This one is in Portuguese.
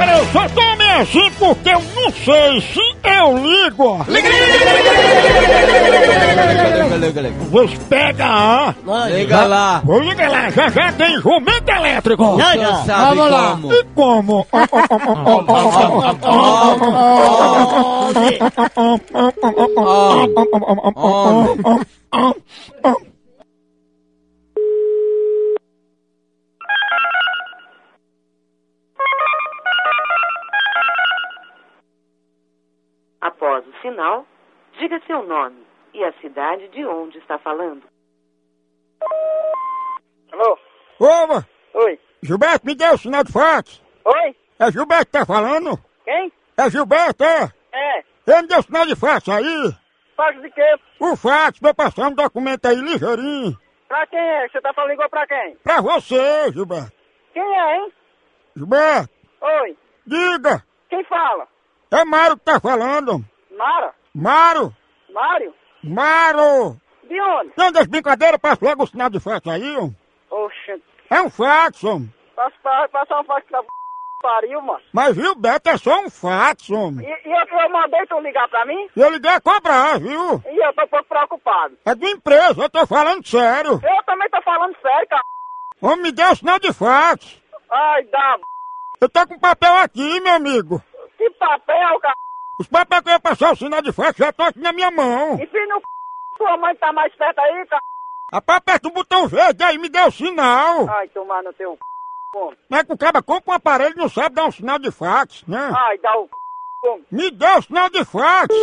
Agora eu só tome assim porque eu não sei se eu ligo. Liga, liga, liga. Você pega a. Liga lá. Vou ligar lá, já já tem jumento elétrico. Sabe Vamos lá. como. E como? Homem. Após o sinal, diga seu nome e a cidade de onde está falando. Alô? Ô, Oi? Gilberto, me deu o sinal de fax. Oi? É Gilberto que tá falando? Quem? É Gilberto, é? É. Ele me deu o sinal de fax aí. Faz de quê? O fax eu passar um documento aí ligeirinho. Pra quem é? Você tá falando igual pra quem? Pra você, Gilberto. Quem é, hein? Gilberto, Oi? diga. Quem fala? É Mário que tá falando. Mara? Mário, Mário? Mário. De onde? Não das brincadeiras, passa logo o sinal de fax aí, ó. Oxe, É um fax, ó. passa pra passar um fax da pariu, mano. Mas Gilberto é só um fax, homem. E, e eu, eu mandei tu ligar pra mim? E eu liguei a cobrar, viu? E eu tô um pouco preocupado. É de empresa, eu tô falando sério. Eu também tô falando sério, cara. Homem, me deu o sinal de fax. Ai, dá. Eu tô com papel aqui, meu amigo. Que papel, cara. Os papéis que eu ia passar o sinal de fax já estão aqui na minha mão. Enfim, no c... Tua mãe tá mais perto aí, cara. Aperta o botão verde aí, me deu o sinal. Ai, tomar no teu c... Não é que o cara compra um aparelho e não sabe dar um sinal de fax, né? Ai, dá o c... Me deu o sinal de fax.